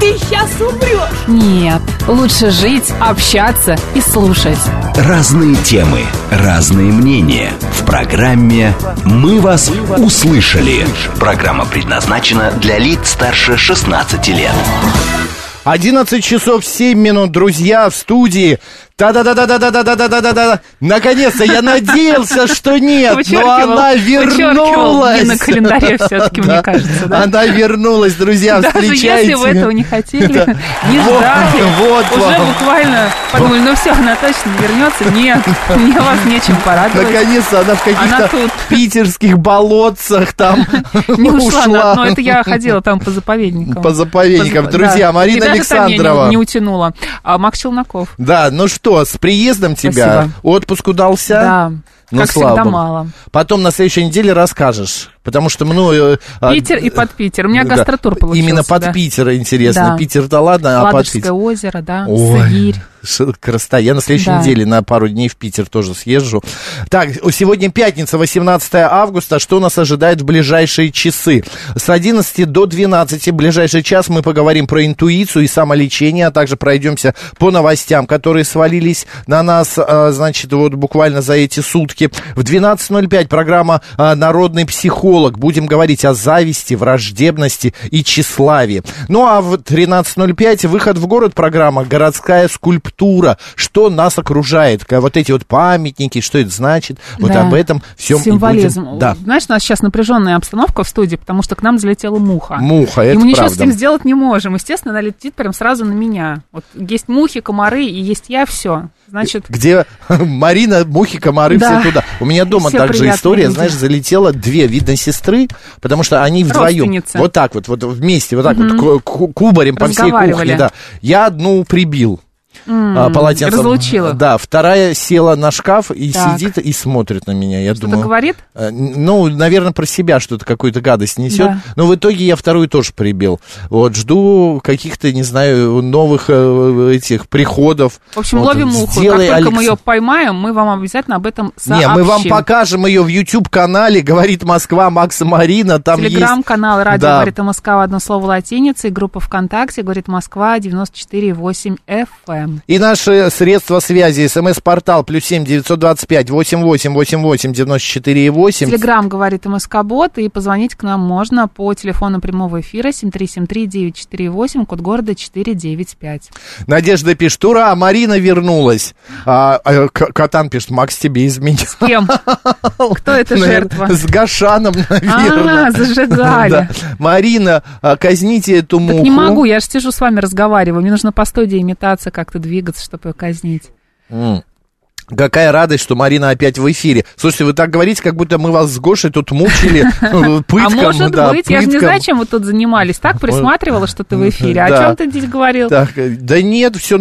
ты сейчас умрешь. Нет, лучше жить, общаться и слушать. Разные темы, разные мнения. В программе «Мы вас услышали». Программа предназначена для лиц старше 16 лет. 11 часов 7 минут, друзья, в студии. Да-да-да-да-да-да-да-да-да-да. Наконец-то я надеялся, что нет, но она вернулась. на календаре все-таки, мне кажется, да? Она вернулась, друзья, Даже встречайте. если вы этого не хотели, не ждали, вот уже буквально подумали, ну все, она точно не вернется. Нет, мне вас нечем порадовать. Наконец-то она в каких-то питерских болотцах там Не ушла, но это я ходила там по заповедникам. По заповедникам. По- Друзья, да. Марина даже Александрова. Не, утянула. Макс Челноков. Да, ну что, с приездом тебя. Спасибо. Отпуск удался? Да, Ну, как слава всегда богу. мало. Потом на следующей неделе расскажешь. Потому что а, Питер и под Питер. У меня да, гастротур получился. Именно под да. Питер интересно. Да. Питер-то ладно, а под Питер... озеро, да, Ой, Сыгирь. ш- красота. Я на следующей Да. неделе на пару дней в Питер тоже съезжу. Так, сегодня пятница, 18 августа. Что нас ожидает в ближайшие часы? С 11 до 12 в ближайший час мы поговорим про интуицию и самолечение, а также пройдемся по новостям, которые свалились на нас, а, значит, вот буквально за эти сутки. В 12.05 программа а, «Народный психолог». Будем говорить о зависти, враждебности и тщеславии. Ну а в 13.05 выход в город программа «Городская скульптура». Что нас окружает? Вот эти вот памятники, что это значит? Вот Да. об этом всем Символизм. Да. Знаешь, у нас сейчас напряженная обстановка в студии, потому что к нам залетела муха. Муха, И это мы ничего правда. с этим сделать не можем. Естественно, она летит прям сразу на меня. Вот есть мухи, комары и есть я, все. Значит, Где Марина, мухи, комары, Да. все туда. У меня дома Все также история, люди. знаешь, залетело две, видно, сестры, потому что они вдвоем. Вот так вот, вот вместе, вот так вот, ку- ку- кубарем по всей кухне, да. Я одну прибил. А, полотенцем. разлучила. Да, вторая села на шкаф и Так. сидит и смотрит на меня. Я что-то думаю, говорит? э, Ну, наверное, про себя что-то, какую-то гадость несет. Да. Но в итоге я вторую тоже прибил. Вот, жду каких-то, не знаю, новых э, этих приходов. В общем, Вот, ловим муху. сделай, как только мы Алекс- ее поймаем, мы вам обязательно об этом сообщим. Не, мы вам покажем ее в YouTube-канале «Говорит Москва» Макса Марина. Там Телеграм-канал «Радио Да. говорит МСК» в одно слово латиницей, группа ВКонтакте «Говорит Москва» 94,8 FM. И наши средства связи. СМС-портал плюс семь девятьсот двадцать пять восемь восемь восемь восемь девяносто четыре и восемь. Телеграм говорит МСК Бот, и позвонить к нам можно по телефону прямого эфира 7373948, код города 495. Надежда пишет, ура, Марина вернулась. А, а, Катан пишет, Макс тебе изменил. С кем? Кто это жертва? С Гашаном, наверное. А, зажигали. Марина, казните эту муху. Не могу, я же сижу с вами разговариваю. Мне нужно по студии метаться, как-то двигаться, чтобы ее казнить. М. Какая радость, что Марина опять в эфире. Слушайте, вы так говорите, как будто мы вас с Гошей тут мучили э, пыткам. а может да, быть, я же не пыткам. знаю, чем вы тут занимались. Так присматривала, что ты в эфире. О Да. чем ты здесь говорил? Так, э, да нет, все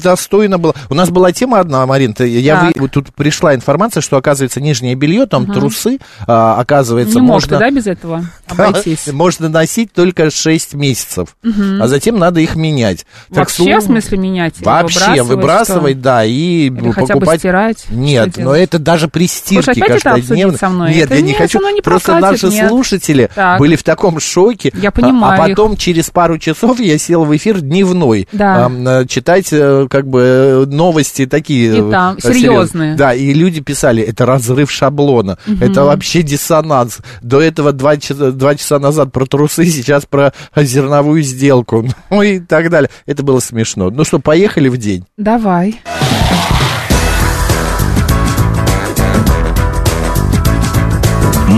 достойно было. У нас была тема одна, Марин, ты- я вы- тут пришла информация, что оказывается нижнее белье, там трусы, а, оказывается, Не можно, да, без этого обойтись? можно носить только 6 месяцев, а затем надо их менять. Так Вообще, в смысле, менять? Вообще, выбрасывать, да, и покупать. Стирать? Нет, но это даже при стирке это каждодневно. со мной? Нет, Это я не хочу. не Просто прокатит, наши нет. слушатели Так. были в таком шоке. Я А- понимаю А, их. потом через пару часов я сел в эфир дневной. Да. э, читать э, как бы э, новости такие. И там серьезные. Да, и люди писали, это разрыв шаблона. Это вообще диссонанс. До этого два часа, два часа назад про трусы, сейчас про зерновую сделку. Ну и так далее. Это было смешно. Ну что, поехали в день. Давай.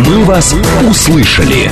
«Мы вас услышали».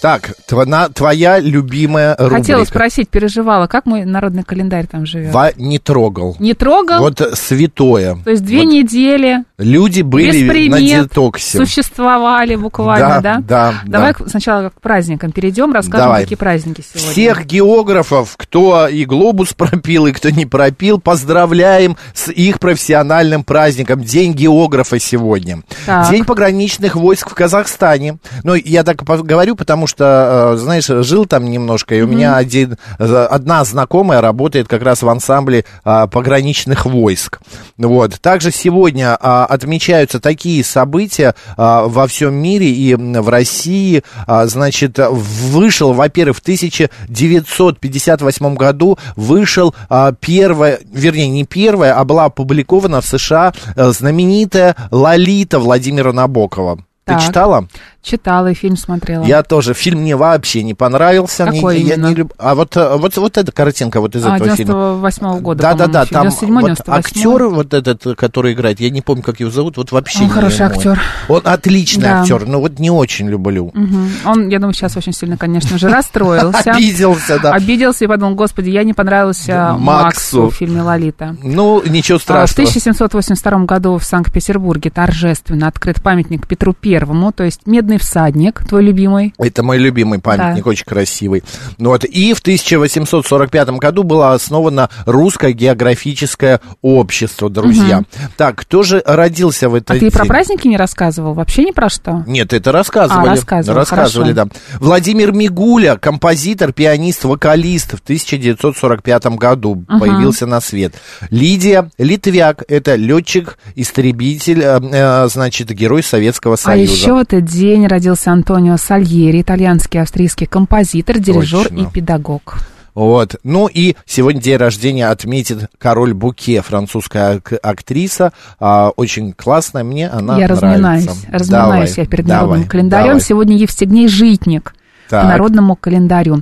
Так, на- твоя любимая рубрика. Хотела спросить, переживала, как мой народный календарь там живет? Ва- не трогал. Не трогал? Вот святое. То есть две Вот недели Люди были Без на примет детоксе. существовали буквально, Да, да? да, Давай да. сначала к праздникам перейдем, расскажем, Давай. какие праздники сегодня. Всех географов, кто и глобус пропил, и кто не пропил, поздравляем с их профессиональным праздником. День географа сегодня. Так. День пограничных войск в Казахстане. Ну, я так говорю, потому что, э, знаешь, жил там немножко, и у меня один, э, одна знакомая работает как раз в ансамбле а, пограничных войск. Вот. Также сегодня а, отмечаются такие события а, во всем мире и в России. А, значит, вышел, во-первых, в 1958 году вышел а, первая, вернее, не первая, а была опубликована в США э, знаменитая «Лолита» Владимира Набокова. Так. Ты читала? Читала и фильм смотрела. Я тоже. Фильм мне вообще не понравился. Мне- Какой я именно? не люб- А вот, э, вот, вот эта картинка вот из А, этого фильма. 98 года, Да, да, да, там фильм. 97-й, вот 98-й. актер вот этот, который играет, я не помню, как его зовут, вот вообще Он не хороший мой. актер. Он отличный Да. актер, но вот не очень люблю. Мгм. Он, я думаю, сейчас очень сильно, конечно же, расстроился. Обиделся, да. Обиделся и подумал, господи, я не понравился Максу. В фильме «Лолита». Ну, ничего А, В страшного. 1782 году в Санкт-Петербурге торжественно открыт памятник Петру Первому, то есть «Медный всадник», твой любимый. Это мой любимый памятник, Да. очень красивый. Ну Вот. И в 1845 году было основано Русское географическое общество, друзья. Так, кто же родился в А этот ты про день? праздники не рассказывал? Вообще ни про что? Нет, это рассказывали. А, рассказывал, Рассказывали, хорошо. да. Владимир Мигуля, композитор, пианист, вокалист в 1945 году появился на свет. Лидия Литвяк, это летчик, истребитель, э, э, значит, герой Советского А Союза. еще в этот день родился Антонио Сальери, итальянский австрийский композитор, дирижер Точно. и педагог. Вот. Ну и сегодня день рождения отметит король Буке, французская ак- актриса. А, очень классная, мне она я нравится. разминаюсь, разминаюсь Давай, я перед давай, народным календарем. давай. Сегодня Евстигней Житник. Так. По народному календарю.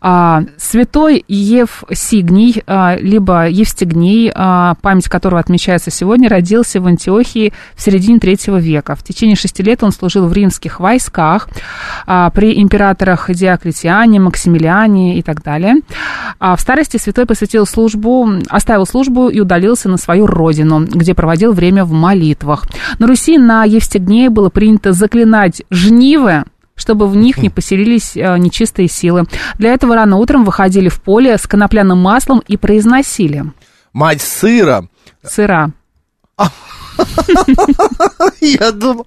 А, святой Евсигний, а, либо Евстигней, а, память которого отмечается сегодня, родился в Антиохии в середине третьего века. В течение шести лет он служил в римских войсках а, при императорах Диоклетиане, Максимилиане и так далее. А в старости святой посвятил службу, оставил службу и удалился на свою родину, где проводил время в молитвах. На Руси на Евстигнее было принято заклинать жнивы, чтобы в них не поселились э, нечистые силы. Для этого рано утром выходили в поле с конопляным маслом и произносили Мать сыра. сыра. Я думал...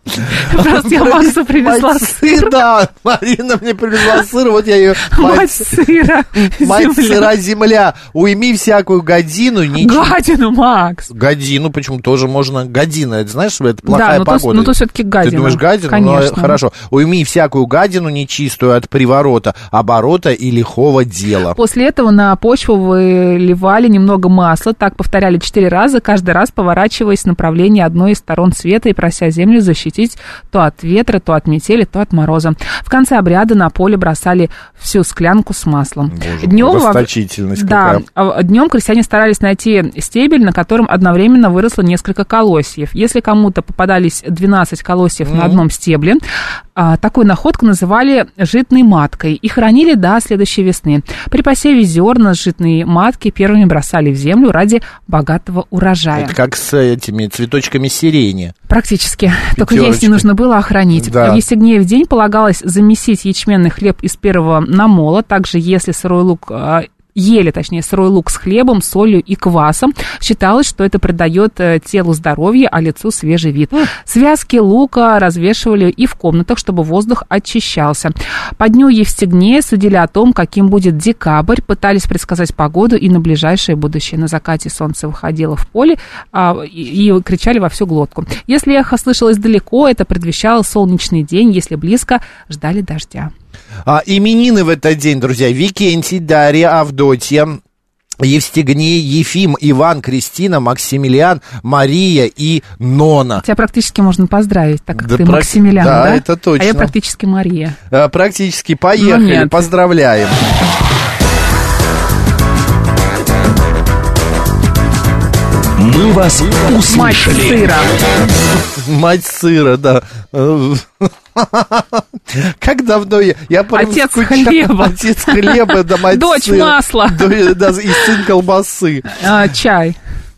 Просто я Максу привезла сыр. Да, Марина мне привезла сыр, вот я ее... Мать сыра. Мать сыра земля. Уйми всякую годину. Гадину, Макс. Годину, почему тоже можно година, это знаешь, это плохая ну погода. ну то всё-таки гадина. Ты думаешь? Конечно. Ну, хорошо. Уйми всякую гадину нечистую от приворота, оборота и лихого дела. После этого на почву выливали немного масла, так повторяли четыре раза, каждый раз поворачиваясь в направлении одной из сторон света и прося землю защитить то от ветра, то от метели, то от мороза. В конце обряда на поле бросали всю склянку с маслом. Боже Днем расточительность Да, какая. днем крестьяне старались найти стебель, на котором одновременно выросло несколько колосьев. Если кому-то попадались 12 колосьев на одном стебле, а, такую находку называли житной маткой и хранили до следующей весны. При посеве зерна с житной матки первыми бросали в землю ради богатого урожая. Это как с этими цветочками сирени. Практически. Только Пятерочки. есть не нужно было охранить. Да. В Евстигнеев день полагалось замесить ячменный хлеб из первого намола. Также, если сырой лук а, ели, точнее, сырой лук с хлебом, солью и квасом. Считалось, что это придает э, телу здоровье, а лицу свежий вид. Связки лука развешивали и в комнатах, чтобы воздух очищался. По дню Евстигнея судили о том, каким будет декабрь, пытались предсказать погоду и на ближайшее будущее. На закате солнце выходило в поле а, и, и кричали во всю глотку. Если эхо слышалось далеко, это предвещало солнечный день, если близко, ждали дождя. А, именины в этот день, друзья. Викентий, Дарья, Авдотья, Евстигней, Ефим, Иван, Кристина, Максимилиан, Мария и Нона. Тебя практически можно поздравить, так как Да ты прак- Максимилиан, да, да? это точно. А я практически Мария. А, практически поехали, Ну, нет. поздравляем. «Мы вас Мать услышали». сыра. Мать сыра, да. Как давно я... я Отец скучал. хлеба. Отец хлеба, мать Дочь масла. Да, и сын колбасы. А, чай.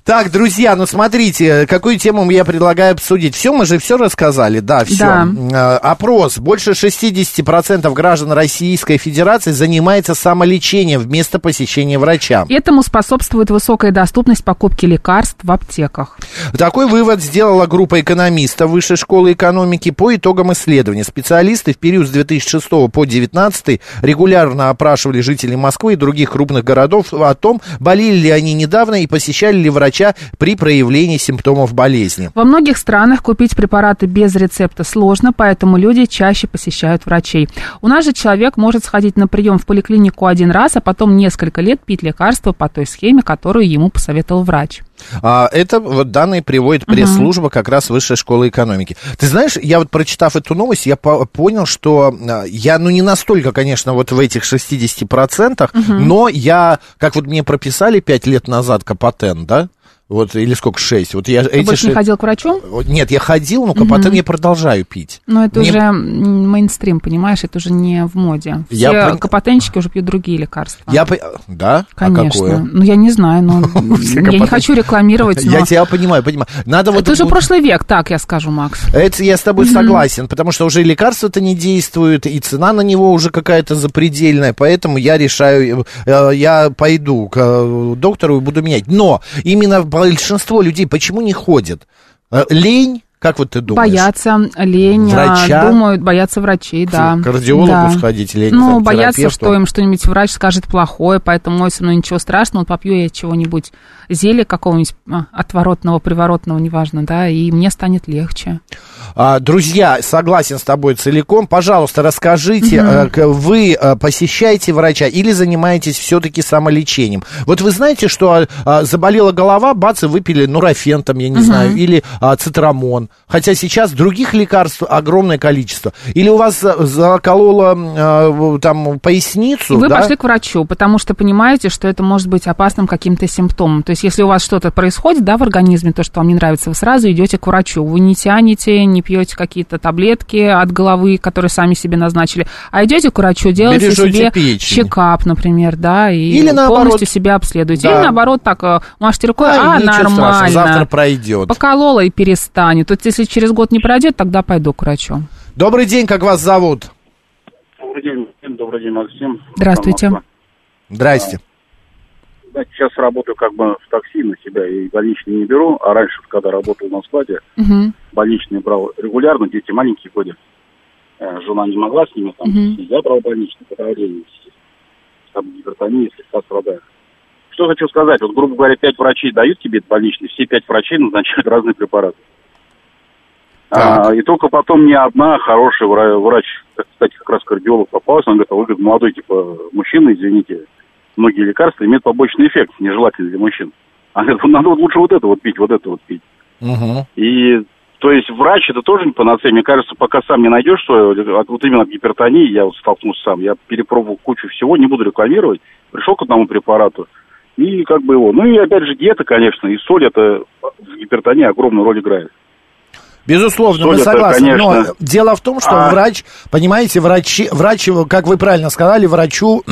Так, друзья, ну смотрите, какую тему я предлагаю обсудить. Все, мы же все рассказали, да, все. Да. Опрос. Больше 60% граждан Российской Федерации занимается самолечением вместо посещения врача. Этому способствует высокая доступность покупки лекарств в аптеках. Такой вывод сделала группа экономистов Высшей школы экономики по итогам исследования. Специалисты в период с 2006 по 2019 регулярно опрашивали жителей Москвы и других крупных городов о том, болели ли они недавно и посещали ли врача при проявлении симптомов болезни. Во многих странах купить препараты без рецепта сложно, поэтому люди чаще посещают врачей. У нас же человек может сходить на прием в поликлинику один раз, а потом несколько лет пить лекарства по той схеме, которую ему посоветовал врач. А, это вот данные приводит пресс-служба как раз Высшей школы экономики. Ты знаешь, я вот прочитав эту новость, я по- понял, что а, я, ну, не настолько, конечно, вот в этих 60%, но я, как вот мне прописали 5 лет назад Капотен, да? Вот, или сколько, 6. Вот я Ты эти больше не шесть- ходил к врачу? Нет, я ходил, но Капотен я продолжаю пить. Но это Мне- уже мейнстрим, понимаешь, это уже не в моде. Все Я капотенщики уже пьют другие лекарства. Я, да? Конечно. А какое? Ну, я не знаю, но Все я не хочу рекламировать. Я тебя понимаю, понимаю. Надо вот... Это уже прошлый век, так я скажу, Макс. Это я с тобой согласен, потому что уже лекарства-то не действуют, и цена на него уже какая-то запредельная, поэтому я решаю, э, я пойду к э, доктору и буду менять. Но именно большинство людей почему не ходят? Э, Лень? Как вот ты думаешь? Боятся, лень, а, Врача? думают, боятся врачей, да. К кардиологу Да. сходить, лень, Ну, там, боятся, что им что-нибудь врач скажет плохое, поэтому, со мной ничего страшного, попью я чего-нибудь, зелья какого-нибудь а, отворотного, приворотного, неважно, да, и мне станет легче. А, друзья, согласен с тобой целиком. Пожалуйста, расскажите, к- вы э, посещаете врача или занимаетесь все-таки самолечением? Вот вы знаете, что а, заболела голова, бац, и выпили нурофен, там, я не знаю, или а, Хотя сейчас других лекарств огромное количество. Или у вас за- закололо а, там поясницу, И вы да? пошли к врачу, потому что понимаете, что это может быть опасным каким-то симптомом. То есть, если у вас что-то происходит, да, в организме, то, что вам не нравится, вы сразу идете к врачу. Вы не тянете, не пьете какие-то таблетки от головы, которые сами себе назначили, а идете к врачу, делаете Бережете себе печень. чекап, например, да, и Или наоборот. полностью себя обследуете. Да. Или наоборот, так, э, машете рукой, А, а, ничего страшного, нормально. завтра пройдет. Поколола и перестанет. Вот если через год не пройдет, тогда пойду к врачу. Добрый день, как вас зовут? Добрый день, Максим. Добрый день, Максим. Здравствуйте. Здрасте. Да, сейчас работаю как бы в такси на себя и больничный не беру. А раньше, когда работал на складе, Мгм. больничный брал регулярно, дети маленькие были. Э, Жена не могла с ними там, Мгм. я брал больничный по давлению. Там гипертония, слегка страдаю. Что хочу сказать, вот, грубо говоря, пять врачей дают тебе больничный, все пять врачей назначают разные препараты. А, и только потом мне одна хорошая вра- врач, кстати, как раз кардиолог попалась, он говорит, а вы говорит, молодой, типа, мужчина, извините, многие лекарства имеют побочный эффект, нежелательный для мужчин. Она говорит, надо вот лучше вот это вот пить, вот это вот пить. Мгм. И, то есть, врач это тоже не панацея. Мне кажется, пока сам не найдешь свое, от- вот именно от гипертонии, я вот столкнулся сам, я перепробовал кучу всего, не буду рекламировать, пришел к одному препарату, и как бы его. Ну и опять же диета, конечно, и соль это в гипертонии огромную роль играет. Безусловно, мы Соль это, согласны. Но конечно. дело в том, что А- врач, понимаете, врачи, врач, как вы правильно сказали, врачу,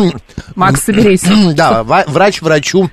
Макс, соберись. да, врач врачу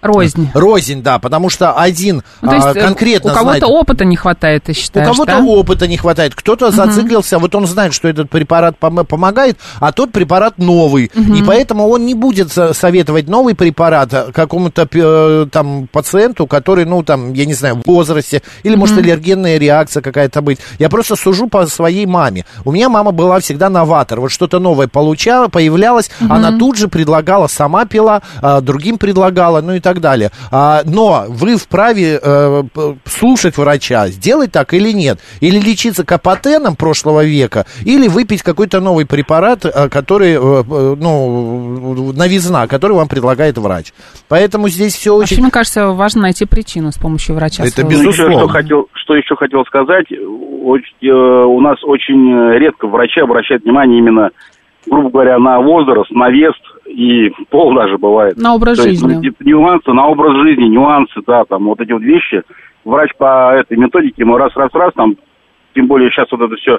Рознь. рознь, да, потому что один Ну, то есть а, э, конкретно у кого-то знает- опыта не хватает, ты у считаешь, кого-то да? опыта не хватает, кто-то зациклился, вот он знает, что этот препарат пом- помогает, а тот препарат новый, и поэтому он не будет со- советовать новый препарат а, какому-то э, там пациенту, который, ну там, я не знаю, в возрасте, или может аллергенная реакция какая-то быть. Я просто сужу по своей маме. У меня мама была всегда новатор, вот что-то новое получала, появлялось, она тут же предлагала, сама пила, а, другим предлагала, ну и так далее. А, но вы вправе э, слушать врача, сделать так или нет. Или лечиться капотеном прошлого века, или выпить какой-то новый препарат, э, который, э, ну, новизна, который вам предлагает врач. Поэтому здесь все Вообще, очень... мне кажется, важно найти причину с помощью врача. Это своего. еще Безусловно. что, хотел, что еще хотел сказать, Оч- э, у нас очень редко врачи обращают внимание именно, грубо говоря, на возраст, на вес и пол даже бывает. На образ То есть, жизни. ну, типа, нюансы, на образ жизни, нюансы, да, там вот эти вот вещи. Врач по этой методике ему раз-раз-раз, там, тем более сейчас вот это все,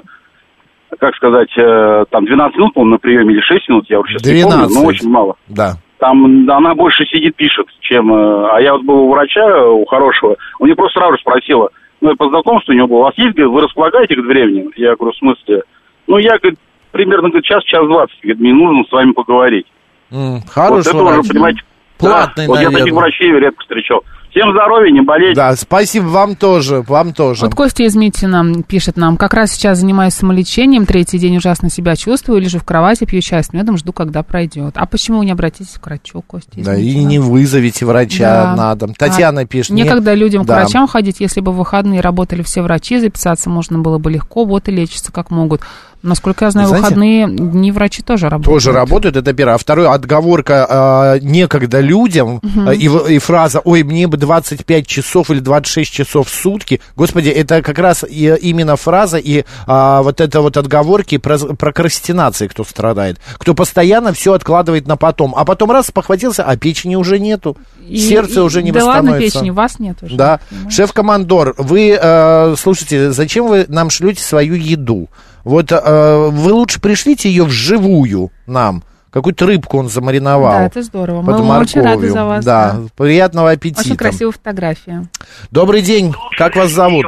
как сказать, э, там 12 минут, по на приеме или 6 минут, я уже сейчас не помню, 12. но очень мало. Да. Там она больше сидит, пишет, чем... э, А я вот был у врача, у хорошего, у нее просто сразу же спросила, ну, я по знакомству у него был, у вас есть, говорит, вы располагаете, говорит, времени? Я говорю, в смысле? Ну, я, говорит, примерно, говорит, час, час двадцать, говорит, мне нужно с вами поговорить. Вот Хороший это уже, врач. понимаете... Платный, да, вот я наверное. таких врачей редко встречал. Всем здоровья, не болейте. Да, спасибо вам тоже, вам тоже. Вот Костя из Митина пишет нам, как раз сейчас занимаюсь самолечением, третий день ужасно себя чувствую, лежу в кровати, пью чай с медом, жду, когда пройдет. А почему вы не обратитесь к врачу, Костя Да, и не вызовите врача Да. на дом. Татьяна А пишет. не- Некогда людям Да. к врачам ходить, если бы в выходные работали все врачи, записаться можно было бы легко, вот и лечатся как могут. Насколько я знаю, Знаете- выходные дни врачи тоже работают. Тоже работают, это первое. А второе, отговорка а, некогда людям а, и, в- и фраза «Ой, мне бы 25 часов или 26 часов в сутки». Господи, это как раз и, именно фраза и а, вот это вот отговорки про прокрастинации, кто страдает. Кто постоянно все откладывает на потом. А потом раз похватился, а печени уже нету. И- Сердце и- уже не да ладно, восстановится. печени, вас нет уже. Да. Шеф-командор, вы, э, слушайте, зачем вы нам шлете свою еду? Вот э, вы лучше пришлите ее вживую нам. Какую-то рыбку он замариновал. Да, это здорово. под Мы, мы очень рады морковью. за вас. Да, приятного аппетита. Очень красивая фотография. Добрый день, как вас зовут?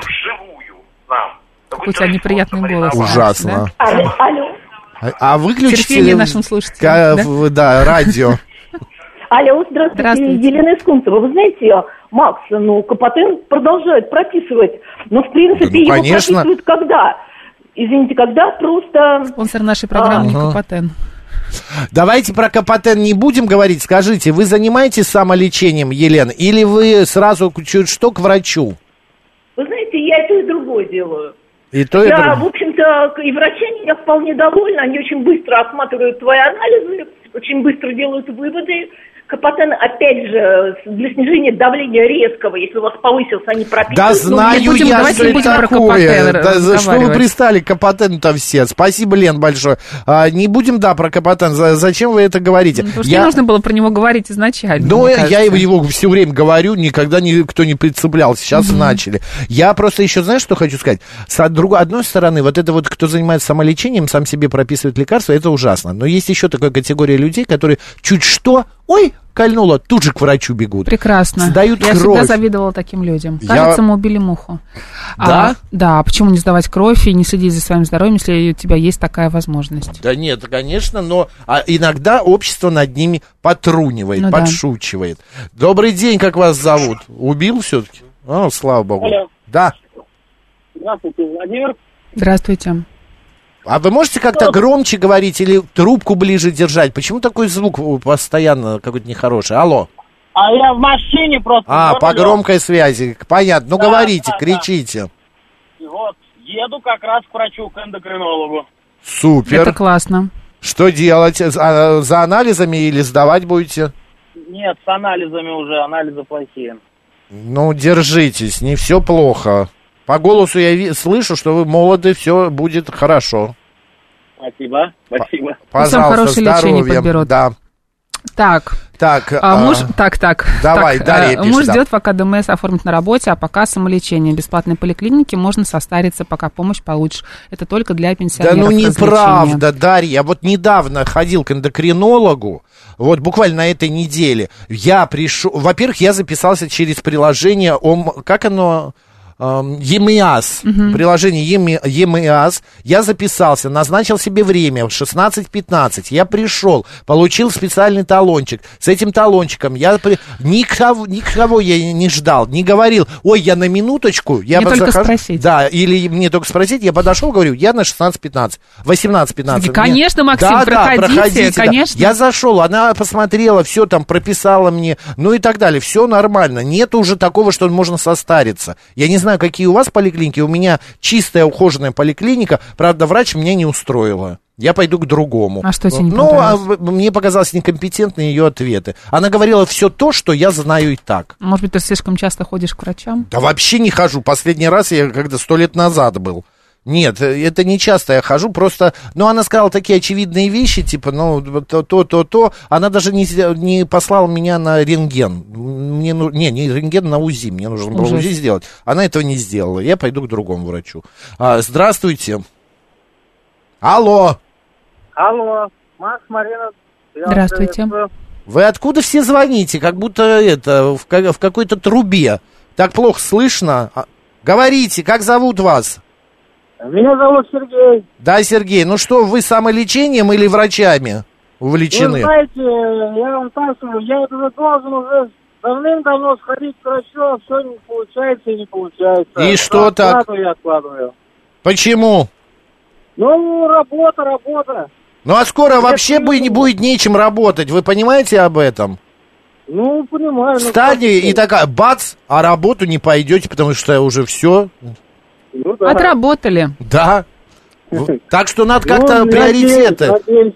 У тебя неприятный голос. Ужасно. Да? Алло, алло, А, а выключите... Терпение нашим слушателям, да? да, радио. алло, здравствуйте, Здравствуйте. Елена из Кунцева. Вы знаете, Макс, ну, Капотен продолжает прописывать, но, в принципе, Да ну, его прописывают когда? Извините, когда просто... Спонсор нашей программы Ага. Никопатен. Давайте про Капотен не будем говорить. Скажите, вы занимаетесь самолечением, Елена, или вы сразу чуть что к врачу? Вы знаете, я и то, и другое делаю. И то, и Я, другое. в общем-то, и врачи меня вполне довольны, они очень быстро осматривают твои анализы, очень быстро делают выводы. Капотен, опять же, для снижения давления резкого, если у вас повысился, они прописывают. Да Ну, знаю не будем- я, что это такое. Да, за что вы пристали к Капотену-то все? Спасибо, Лен, большое. А, не будем, да, про Капотен. За- зачем вы это говорите? Ну, Потому что Я- не нужно было про него говорить изначально. Ну, я его, его все время говорю, никогда никто не прицеплял. Сейчас начали. Я просто еще, знаешь, что хочу сказать? С другой, одной стороны, вот это вот, кто занимается самолечением, сам себе прописывает лекарства, это ужасно. Но есть еще такая категория людей, которые чуть что, ой, кольнуло, тут же к врачу бегут. Прекрасно. Сдают Я кровь. всегда завидовала таким людям. Я- Кажется, мы убили муху. Да? А, да, а почему не сдавать кровь и не следить за своим здоровьем, если у тебя есть такая возможность? Да нет, конечно, но а иногда общество над ними потрунивает, Ну да. подшучивает. Добрый день, как вас зовут? Убил все-таки? О, слава богу. Алло. Да. Здравствуйте, Владимир. Здравствуйте. А вы можете как-то громче говорить или трубку ближе держать? Почему такой звук у- постоянно какой-то нехороший? Алло. А я в машине просто. А, по громкой связи. Понятно. Ну Да, говорите, да, да. кричите. И Вот, еду как раз к врачу, к эндокринологу. Супер. Это классно. Что делать? За, за анализами или сдавать будете? Нет, с анализами уже, анализы плохие. Ну, держитесь, не все плохо. По голосу я ви- слышу, что вы молоды, все будет хорошо. Спасибо, спасибо. Пожалуйста, хорошее лечение здоровья. подберут. Да. Так, Так, а, а, муж, так, так. давай, так, Дарья а, пишет, Муж да. ждет, пока ДМС оформит на работе, а пока самолечение. Бесплатной поликлиники можно состариться, пока помощь получишь. Это только для Да пенсионеров. ну развлечение. неправда, Дарья. Я вот недавно ходил к эндокринологу, вот буквально на этой неделе. Я пришел... Во-первых, я записался через приложение... ОМ... Как оно... ЕМИАС, приложение ЕМИ- ЕМИАС, я записался, назначил себе время, 16.15, я пришел, получил специальный талончик, с этим талончиком я при- никого, никого я не ждал, не говорил, ой, я на минуточку, я Мне только захожу- спросить. Да, или мне только спросить, я подошел, говорю, я на 16.15, 18.15. Мне- Конечно, Максим, да, да, проходите, да. конечно. Я зашел, она посмотрела, все там прописала мне, ну и так далее, все нормально. Нет уже такого, что можно состариться. Я не знаю, какие у вас поликлиники, у меня чистая ухоженная поликлиника, правда, врач меня не устроила. Я пойду к другому. А что тебе не Ну, а мне показалось некомпетентны ее ответы. Она говорила все то, что я знаю и так. Может быть, ты слишком часто ходишь к врачам? Да вообще не хожу. Последний раз я когда сто лет назад был. Нет, э, это не часто я хожу, просто, ну, она сказала такие очевидные вещи, типа, ну, то, то, то, то. Она даже не, не послала меня на рентген. Мне, ну, не, не рентген, на УЗИ. Мне нужно было Ужас. УЗИ сделать. Она этого не сделала. Я пойду к другому врачу. А, здравствуйте. Алло. Алло, Макс, Марина. Здравствуйте. приветствую. Вы откуда все звоните? Как будто это, в, в какой-то трубе. Так плохо слышно. А, Говорите, как зовут вас? Меня зовут Сергей. Да, Сергей, ну что, вы самолечением или врачами Вы увлечены? знаете, я вам так скажу, я уже должен уже давным-давно сходить к врачу, а все не получается и не получается. И что так? Откладываю, откладываю. Почему? Ну, работа, работа. Ну а скоро вообще бы не будет нечем работать, вы понимаете об этом? Ну, понимаю. ну, что и такая, бац, а работу не пойдете, потому что уже все. Ну, да. Отработали. Да. Так что надо Ну, как-то надеюсь, приоритеты. надеюсь.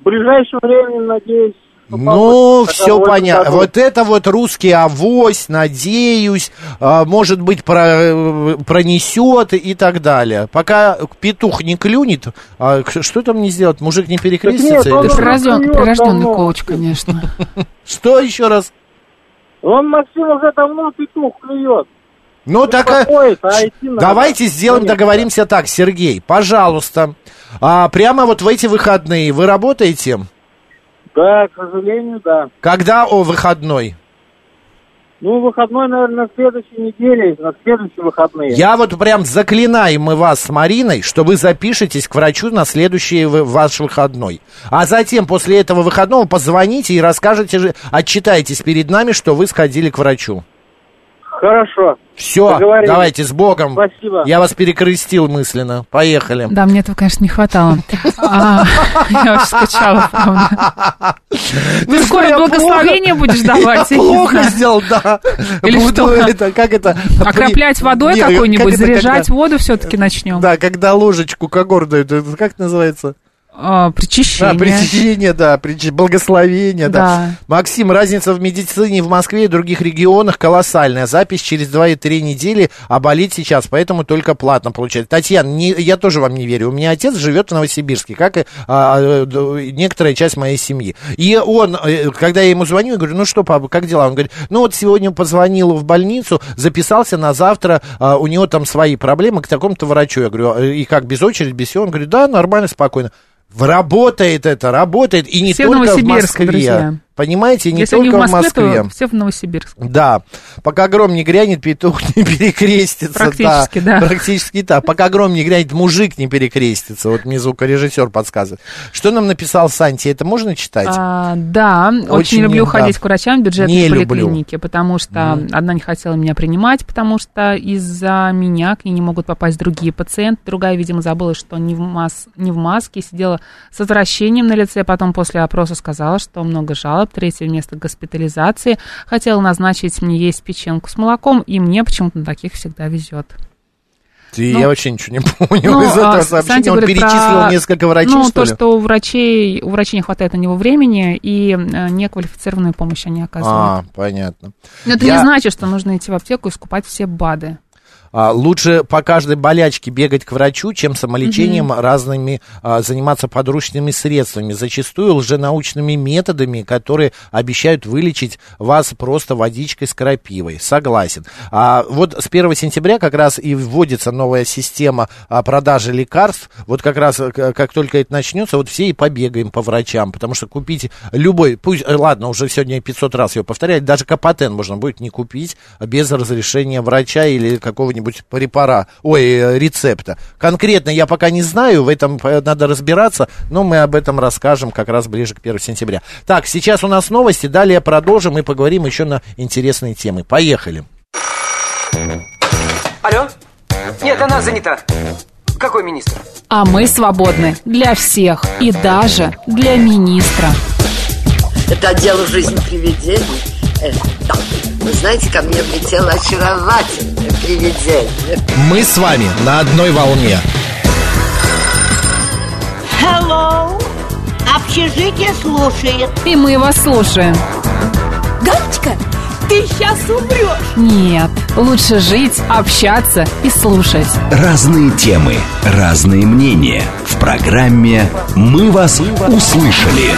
В ближайшее время, надеюсь. Ну, все понятно. Вот это вот русский авось, надеюсь, а, может быть, про- пронесет и так далее. Пока петух не клюнет, а, что там не сделать? Мужик не перекрестится? Так нет, он или Ты что? прирожден- клюет прирожденный давно. коуч, конечно. Что еще раз? Он, Максим, уже давно петух клюет. Ну, так, а, Беспокоит, а давайте сделаем, договоримся так, Сергей, пожалуйста. А, прямо вот в эти выходные вы работаете? Да, к сожалению, да. Когда о выходной? Ну, выходной, наверное, на следующей неделе, на следующие выходные. Я вот прям заклинаем мы вас с Мариной, что вы запишетесь к врачу на следующий ваш выходной. А затем, после этого выходного, позвоните и расскажете, же- отчитайтесь перед нами, что вы сходили к врачу. Хорошо. Все, давайте, с Богом. Спасибо. Я вас перекрестил мысленно. Поехали. Да, мне этого, конечно, не хватало. А, Я очень скучала, правда. Ну Ты скоро благословение будешь давать? Плохо сделал, да. Или что? это, как это? Окроплять водой какой-нибудь, заряжать воду все-таки начнем. Да, когда ложечку когор дают, как называется? А, А, Причащение. да, прич- благословение, да. Да. Максим, разница в медицине в Москве и других регионах колоссальная. Запись через 2-3 недели, а болеть сейчас, поэтому только платно получается. Татьяна, не- я тоже вам не верю. У меня отец живет в Новосибирске, как и а, а, некоторая часть моей семьи. И он, э, когда я ему звоню, я говорю, ну что, папа, как дела? Он говорит, ну вот сегодня позвонил в больницу, записался на завтра, а, у него там свои проблемы к такому-то врачу. Я говорю, «А, и как, без очереди, без всего? Он говорит, да, нормально, спокойно. Работает это, работает, и не Все только в Москве. друзья. Понимаете, не Если только не в в Москве, Москве. то все в Новосибирске. Да, пока гром не грянет, петух не перекрестится. Практически, да. Практически так. Пока гром не грянет, мужик не перекрестится. Вот мне звукорежиссер подсказывает. Что нам написал Санти? Это можно читать? А, да, очень, Очень люблю да. ходить к врачам в бюджетной Не люблю. поликлинике, потому что одна не хотела меня принимать, потому что из-за меня к ней не могут попасть другие пациенты. Другая, видимо, забыла, что не в, мас... не в маске, сидела с отвращением на лице, потом после опроса сказала, что много жалоб, третье место госпитализации. Хотела назначить мне есть печенку с молоком, и мне почему-то на таких всегда везет. Ты- ну, я вообще ничего не понял Ну, из этого а, сообщения. Санти Он перечислил про- несколько врачей, Ну, что то, ли? что у врачей, у врачей не хватает на него времени, и э, неквалифицированную помощь они оказывают. А, понятно. Но это Я- не значит, что нужно идти в аптеку и скупать все БАДы. А, лучше по каждой болячке бегать к врачу, чем самолечением разными, а, заниматься подручными средствами, зачастую лженаучными методами, которые обещают вылечить вас просто водичкой с крапивой. Согласен. А, вот с 1 сентября как раз и вводится новая система а, продажи лекарств. Вот как раз э, как только это начнется, вот все и побегаем по врачам, потому что купить любой, пусть, э, ладно, уже сегодня 500 раз ее повторяю, даже Капотен можно будет не купить без разрешения врача или какого-нибудь препара, ой, э, рецепта. Конкретно я пока не знаю, в этом э, надо разбираться, но мы об этом расскажем как раз ближе к 1 сентября. Так, сейчас у нас новости, далее продолжим и поговорим еще на интересные темы. Поехали. Алло? Нет, она занята. Какой министр? А мы свободны для всех и даже для министра. Это отдел жизнь привидений. Э, да. Вы знаете, ко мне влетело очаровательное привидение. Мы с вами на одной волне. Hello. Общежитие слушает. И мы вас слушаем. Галочка, ты сейчас умрешь. Нет, лучше жить, общаться и слушать. Разные темы, разные мнения. В программе «Мы вас услышали».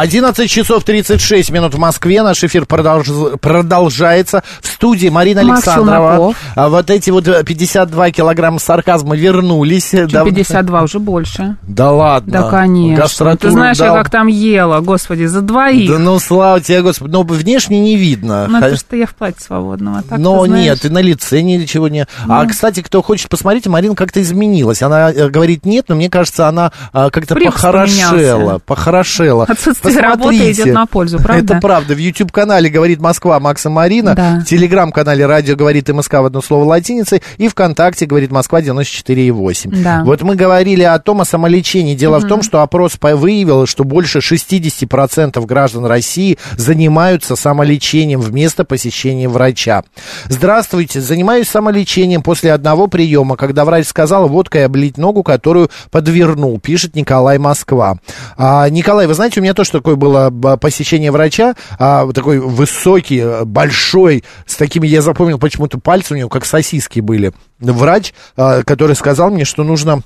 11 часов 36 минут в Москве. Наш эфир продолж- продолжается. В студии Марина Макс Александрова. Челноков. А вот эти вот 52 килограмма сарказма вернулись. Да, 52 уже больше. да ладно. Да, конечно. Гастротур Ты знаешь, я дал. как там ела, господи, за двоих. Да ну, слава тебе, Господи. Но внешне не видно. Ну, это что я в платье свободном, а так Но ты знаешь. нет, и на лице ничего не. А, Ну. кстати, кто хочет посмотреть, Марина как-то изменилась. Она э, говорит нет, но мне кажется, она а, как-то похорошела. Похорошела. Посмотрите. идет на пользу, правда? Это правда. В YouTube-канале «Говорит Москва» Макса Марина. Да. В Телеграм-канале «Радио говорит МСК» в одно слово латиницей. И ВКонтакте «Говорит Москва» 94,8. Да. Вот мы говорили о том, о самолечении. Дело в том, что опрос выявил, что больше 60% граждан России занимаются самолечением вместо посещения врача. Здравствуйте, занимаюсь самолечением после одного приема, когда врач сказал водкой облить ногу, которую подвернул, пишет Николай Москва. А, Николай, вы знаете, у меня тоже такое было б- посещение врача, а, такой высокий, э, большой, с такими, я запомнил почему-то пальцы у него, как сосиски были. Врач, а, который сказал мне, что нужно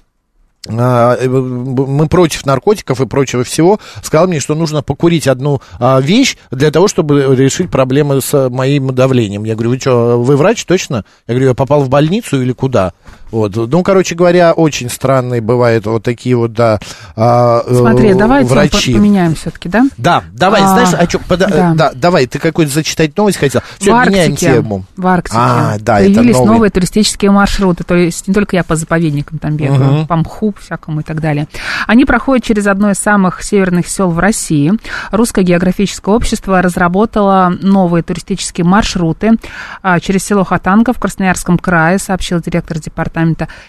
а, э, мы против наркотиков и прочего всего, сказал мне, что нужно покурить одну а, вещь для того, чтобы решить проблемы с моим давлением. Я говорю, вы что, вы врач точно? Я говорю, я попал в больницу или куда? Вот. Ну, короче говоря, очень странные бывают вот такие вот, да, а, э, Смотри, давайте мы врачи. по- поменяем все-таки, да? Да, давай, А, знаешь, а чё, пода- да. да, давай, ты какую-то зачитать новость хотел. Все, в меняем Арктике, тему. в Арктике А, да, появились новый. новые туристические маршруты. То есть не только я по заповедникам там бегаю, Мгм. по мху всякому и так далее. Они проходят через одно из самых северных сел в России. Русское географическое общество разработало новые туристические маршруты а, через село Хатанка в Красноярском крае, сообщил директор департамента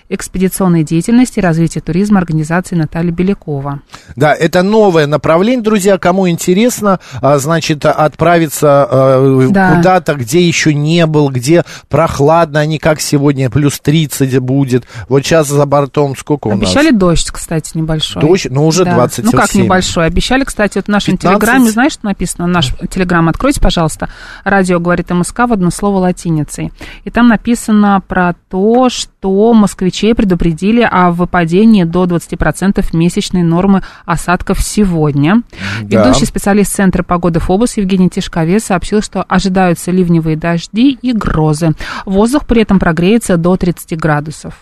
экспедиционной деятельности и развития туризма организации Наталья Белякова. Да, это новое направление, друзья. Кому интересно, а, значит, отправиться э, Да. куда-то, где еще не был, где прохладно, а не как сегодня, плюс 30 будет. Вот сейчас за бортом сколько у Обещали нас? дождь, кстати, небольшой. Дождь? Ну, уже Да. 27. Ну, как небольшой? Обещали, кстати, вот в нашем 15? телеграме, знаешь, что написано? Наш телеграм откройте, пожалуйста. Радио говорит МСК в одно слово латиницей. И там написано про то, что москвичей предупредили о выпадении до 20% месячной нормы осадков сегодня. Да. Ведущий специалист Центра погоды ФОБУС Евгений Тишковец сообщил, что ожидаются ливневые дожди и грозы. Воздух при этом прогреется до 30 градусов.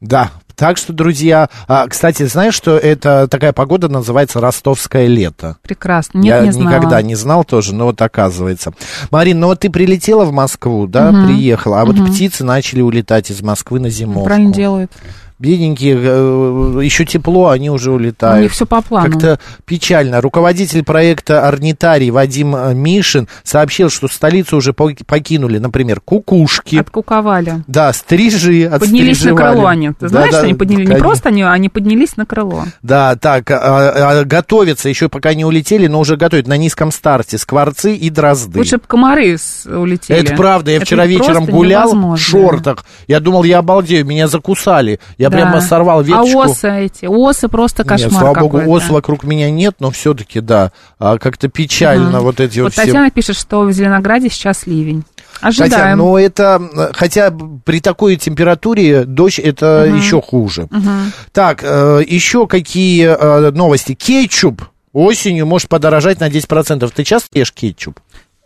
Да, так что, друзья, а, кстати, знаешь, что это такая погода называется ростовское лето? Прекрасно. Нет, Я не знала. никогда не знал тоже, но вот оказывается. Марин, ну вот ты прилетела в Москву, да, Мгм. приехала, а вот Мгм. птицы начали улетать из Москвы на зимовку. Правильно делают. Бедненькие, э, еще тепло, они уже У улетают. них все по плану. Как-то печально. Руководитель проекта «Орнитарий» Вадим э, Мишин сообщил, что столицу уже пок- покинули, например, кукушки. Откуковали. Да, стрижи Поднялись на крыло они. Ты знаешь, да, они поднялись? Не просто они, они поднялись на крыло. Да, так, а, а, готовятся, еще пока не улетели, но уже готовят на низком старте скворцы и дрозды. Лучше бы комары улетели. Это правда, я Это вчера вечером гулял невозможно. в шортах. Я думал, я обалдею, меня закусали. Я Да. прямо сорвал веточку. А осы эти, осы просто кошмар Нет, слава богу, ос вокруг меня нет, но все-таки, да, а, как-то печально Мгм. вот эти вот, Вот все... Татьяна пишет, что в Зеленограде сейчас ливень. Хотя, Ожидаем. ну это, хотя при такой температуре дождь это Мгм. еще хуже. Мгм. Так, э, еще какие э, новости? Кетчуп осенью может подорожать на 10%. Ты часто ешь кетчуп?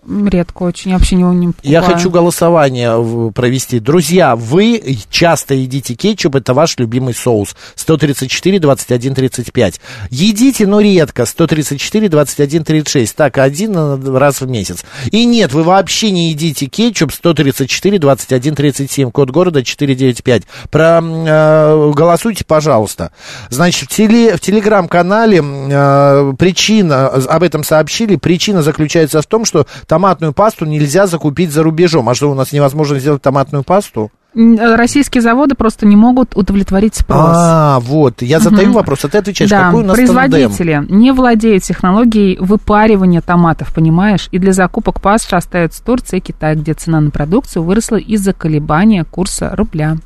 Редко очень, я вообще не, не Я покупаю. хочу голосование провести. Друзья, вы часто едите кетчуп, это ваш любимый соус. 134, 21, 35. Едите, но редко. 134, 21, 36. Так, один э, раз в месяц. И нет, вы вообще не едите кетчуп. 134, 21, 37. Код города 495. Про, э, голосуйте, пожалуйста. Значит, в, теле, в телеграм-канале э, причина, об этом сообщили, причина заключается в том, что томатную пасту нельзя закупить за рубежом. А что, у нас невозможно сделать томатную пасту? Э, Российские заводы просто не могут удовлетворить спрос. А, вот, я задаю Мгм. вопрос, а ты отвечаешь, да, какой у нас тандем? производители не владеют технологией выпаривания томатов, понимаешь? И для закупок пасши остается Турция и Китай, где цена на продукцию выросла из-за колебания курса рубля.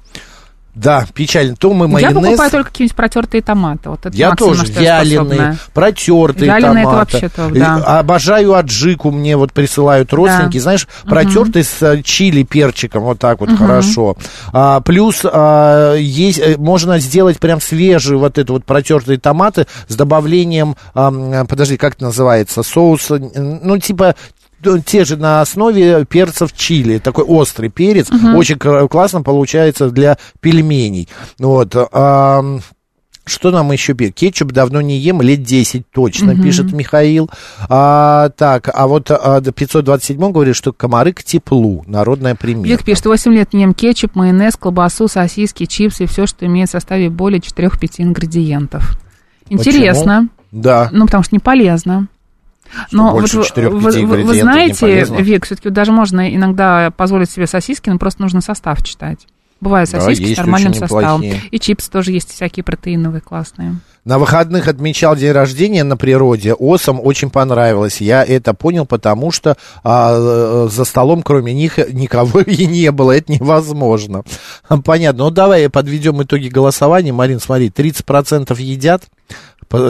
Да, печально. То мы Я майонез... покупаю только какие-нибудь протертые томаты. Вот это Я максимум, тоже что я вяленые, способна. протертые Вяленые это томаты. вообще то, да. Э, Обожаю аджику, мне вот присылают родственники. Знаешь, протертый с э, чили перчиком, вот так вот Мгм. хорошо. А, плюс а, есть, э, можно сделать прям свежие вот это вот протертые томаты с добавлением, ам, подожди, как это называется, соус, э, ну типа те же на основе перцев чили, такой острый перец, Мгм. очень классно получается для пельменей. Вот. ам, что нам еще пишет? Кетчуп давно не ем, лет 10 точно, Мгм. пишет Михаил. А, так, а вот а, 527 говорит, что комары к теплу, народная примета. Вик пишет, 8 лет не ем кетчуп, майонез, колбасу, сосиски, чипсы, все, что имеет в составе более 4-5 ингредиентов. Интересно. Почему? Да. Ну, потому что не полезно. Но вот вы- 4-5 вы, вы- вы знаете. Вик, все-таки даже можно иногда позволить себе сосиски, но просто нужно состав читать. Бывают Да, сосиски с есть нормальным составом. неплохие. И чипсы тоже есть всякие протеиновые классные. На выходных отмечал день рождения на природе. Осам очень понравилось. Я это понял, потому что а, э, за столом кроме них никого и не было. Это невозможно. Понятно. Ну, давай подведем итоги голосования. Марин, смотри, 30% едят.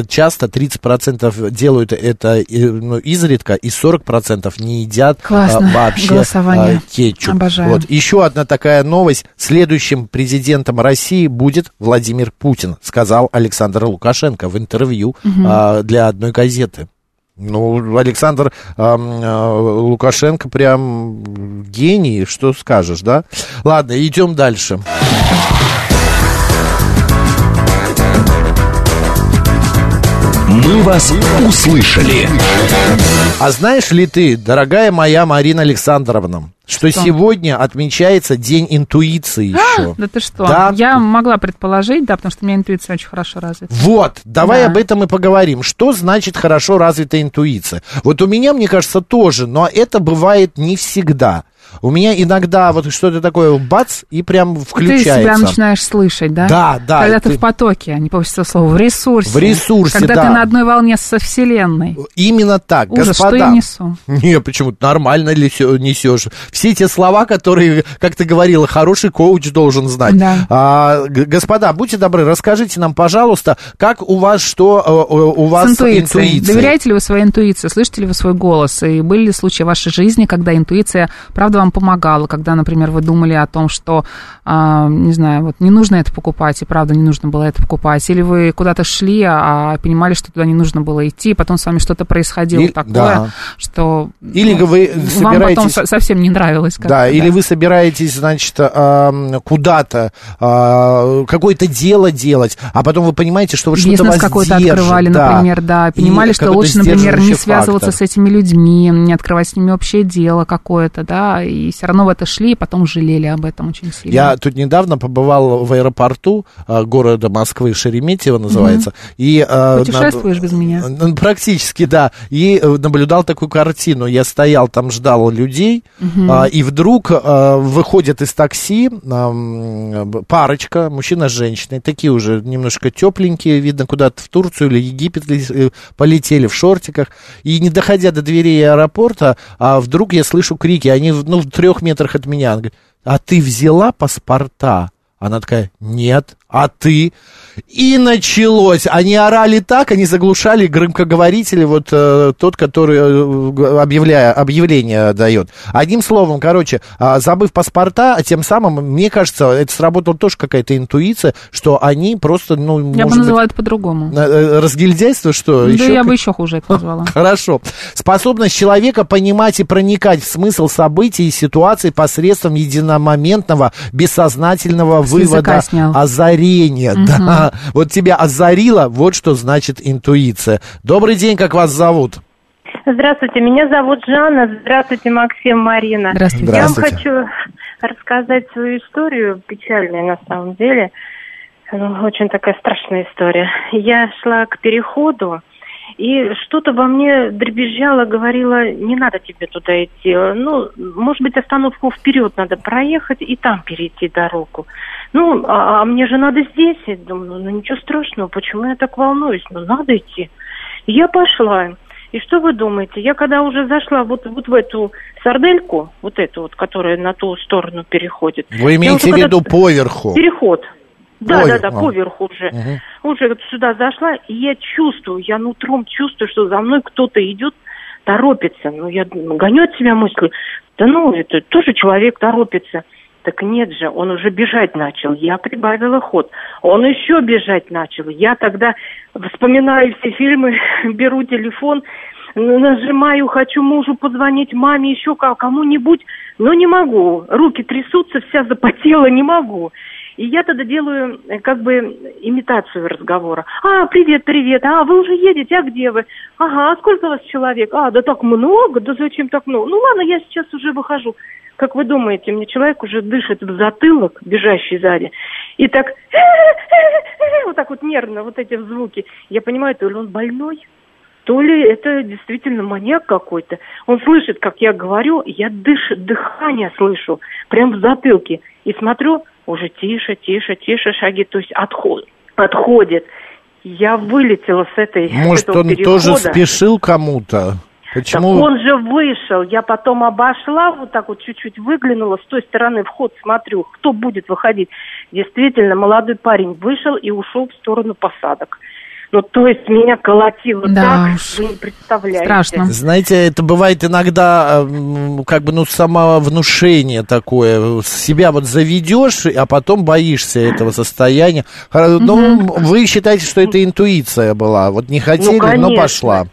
Часто 30% делают это э, ну, изредка, и 40% не едят а, Классно. вообще Голосование. а, кетчуп. Обожаю. Вот. Еще одна такая новость. Следующим президентом России будет Владимир Путин, сказал Александр Лукашенко в интервью а, для одной газеты. Ну, Александр ам, а, Лукашенко прям гений, что скажешь, да? Ладно, идем дальше. «Мы вас услышали». А знаешь ли ты, дорогая моя Марина Александровна, что, Что? сегодня отмечается День интуиции еще? Да ты что? Да. Я могла предположить, да, потому что у меня интуиция очень хорошо развита. Вот, давай Да. об этом и поговорим. Что значит хорошо развитая интуиция? Вот у меня, мне кажется, тоже, но это бывает не всегда. У меня иногда вот что-то такое, бац, и прям Ты включается. себя начинаешь слышать, да? Да, да, Когда ты- ты в потоке, а не этого слова, в ресурсе. В ресурсе, Когда да. ты на одной волне со Вселенной. Именно так, Ужас, господа. что я несу? Не, почему-то нормально ли несешь. Все те слова, которые, как ты говорила, хороший коуч должен знать. Да. А, господа, будьте добры, расскажите нам, пожалуйста, как у вас что, э, э, у вас С интуицией. интуиция? Доверяете ли вы своей интуиции? Слышите ли вы свой голос? И были ли случаи в вашей жизни, когда интуиция, правда, вам помогала? Когда, например, вы думали о том, что, а, не знаю, вот не нужно это покупать, и правда не нужно было это покупать? Или вы куда-то шли, а понимали, что туда не нужно было идти, и потом с вами что-то происходило Или- такое, да. что Или ну, вы вам потом совсем не нравилось. как-то, Да, или да. вы собираетесь, значит, ам, куда-то а, какое-то дело делать, а потом вы понимаете, что вот что-то Бизнес вас какой-то открывали, да. например, да. И Понимали, что какой-то лучше, например, не связываться фактор. с этими людьми, не открывать с ними общее дело какое-то, да, и все равно в это шли, и потом жалели об этом очень сильно. Я тут недавно побывал в аэропорту а, города Москвы, Шереметьево называется. И, а, Путешествуешь без меня? Практически, да. И э, наблюдал такую картину. Я стоял там, ждал людей, а, и вдруг выходят из такси парочка, мужчина с женщиной, такие уже немножко тепленькие, видно, куда-то в Турцию или Египет э, полетели в шортиках. И не доходя до дверей аэропорта, а вдруг я слышу крики, они ну, в трех метрах от меня. Она говорит, а ты взяла паспорта? Она такая, нет, а ты? И началось. Они орали так, они заглушали громкоговорители, вот э, тот, который э, объявляя, объявление дает. Одним словом, короче, а, забыв паспорта, тем самым, мне кажется, это сработала тоже какая-то интуиция, что они просто, ну, Я бы может быть, называла это по-другому. э, э, разгильдяйство, что? Да еще я как- бы еще хуже это назвала. Хорошо. Способность человека понимать и проникать в смысл событий и ситуаций посредством единомоментного, бессознательного С вывода озарения. Да. Вот тебя озарило, вот что значит интуиция. Добрый день, как вас зовут? Здравствуйте, меня зовут Жанна. Здравствуйте, Максим, Марина. Здравствуйте. Я вам хочу рассказать свою историю, печальную на самом деле. Ну, Очень такая страшная история. Я шла к переходу, и что-то во мне дребезжало, говорило, не надо тебе туда идти. Ну, может быть, остановку вперед надо проехать и там перейти дорогу. Ну, а, а мне же надо здесь. Я думаю, ну ничего страшного, почему я так волнуюсь? Ну, надо идти. И Я пошла. И что вы думаете? Я когда уже зашла вот, вот в эту сардельку, вот эту вот, которая на ту сторону переходит. Вы имеете в когда- виду поверху? Переход. Да, Ой, да, да, а. поверху уже. Мгм. Уже вот сюда зашла, и я чувствую, я нутром чувствую, что за мной кто-то идет, торопится. Ну, я гоню от себя мысли, да ну, это тоже человек торопится. Так нет же, он уже бежать начал. Я прибавила ход. Он еще бежать начал. Я тогда вспоминаю все фильмы, беру телефон, нажимаю, хочу мужу позвонить, маме, еще ко- кому-нибудь, но не могу. Руки трясутся, вся запотела, не могу. И я тогда делаю э, как бы имитацию разговора. А, привет, привет. А, вы уже едете, а где вы? Ага, а сколько у вас человек? А, да так много, да зачем так много? Ну ладно, я сейчас уже выхожу. Как вы думаете, мне человек уже дышит в затылок, бежащий сзади, и так вот так вот нервно, вот эти звуки. Я понимаю, то ли он больной, то ли это действительно маньяк какой-то. Он слышит, как я говорю, я дыш, дыхание слышу, прям в затылке. И смотрю, уже тише, тише, тише шаги, то есть отход, отходит. Я вылетела с этой с Может, этого он перехода. тоже спешил кому-то? Почему? Так он же вышел. Я потом обошла, вот так вот чуть-чуть выглянула, с той стороны вход смотрю, кто будет выходить. Действительно, молодой парень вышел и ушел в сторону посадок. Ну, то есть меня колотило Да так, уж. вы не представляете. Страшно. Знаете, это бывает иногда, м, как бы, ну, самовнушение такое. Себя вот заведешь, а потом боишься этого состояния. Ну, вы считаете, что это интуиция была? Вот не хотели, но конечно. пошла.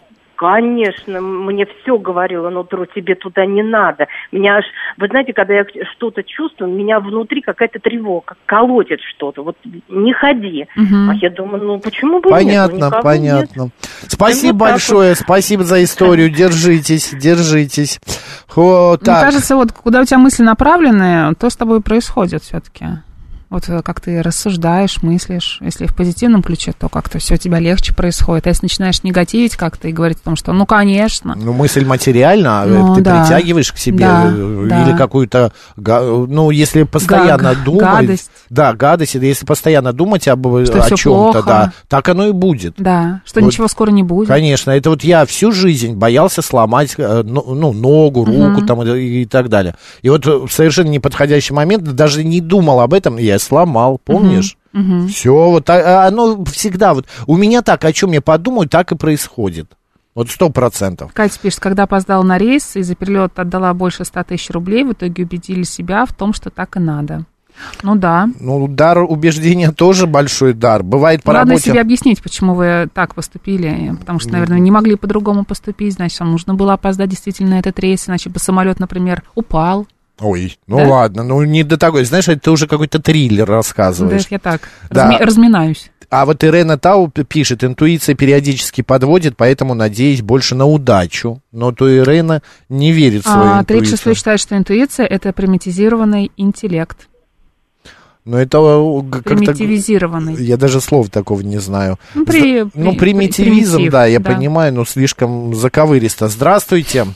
Конечно, мне все говорило нутро, тебе туда не надо. Меня аж, вы знаете, когда я что-то чувствую, меня внутри какая-то тревога, колотит что-то. Вот не ходи. Мгм. А я думаю, ну почему бы нет? Ну, Понятно, понятно. Спасибо вот большое, спасибо за историю. Держитесь, держитесь. О, Мне так. кажется, вот куда у тебя мысли направлены, то с тобой происходит все-таки. Вот э, как ты рассуждаешь, мыслишь. Если в позитивном ключе, то как-то все у тебя легче происходит. А если начинаешь негативить как-то и говорить о том, что ну, конечно. Ну, мысль материальна, а Ну, ты да. притягиваешь к себе Да, э, да. или какую-то, га- ну, если постоянно Гаг- думать, гадость. да, гадость, если постоянно думать об, Что о чем-то, да, так оно и будет. Да, что Вот. ничего скоро не будет. Конечно, это вот я всю жизнь боялся сломать э, ну, ногу, руку Мгм. там и, и так далее. И вот э, в совершенно неподходящий момент даже не думал об этом, я сломал, помнишь? Мгм. Все, вот так, а оно всегда вот у меня так, о чем я подумаю, так и происходит. Вот сто процентов. Катя пишет, когда опоздала на рейс и за перелет отдала больше 100 тысяч рублей, в итоге убедили себя в том, что так и надо. Ну да. Ну, дар убеждения тоже большой дар. Бывает по Надо работе. себе объяснить, почему вы так поступили, потому что, наверное, не могли по-другому поступить, значит, вам нужно было опоздать действительно на этот рейс, иначе бы самолет, например, упал. Ой, ну Да? ладно, ну не до такой. Знаешь, это ты уже какой-то триллер Да, рассказываешь. я так Да. разми- разминаюсь. А вот Ирена Тау пишет, интуиция периодически подводит, поэтому надеюсь больше на удачу. Но то Ирена не верит в свою А, интуицию. 36 считает, что интуиция – это примитивизированный интеллект. Но это э. Примитивизированный. Я даже слов такого не знаю. Ну, при- ну, при- примитивизм, примитив, да, я да. понимаю, но слишком заковыристо. Здравствуйте.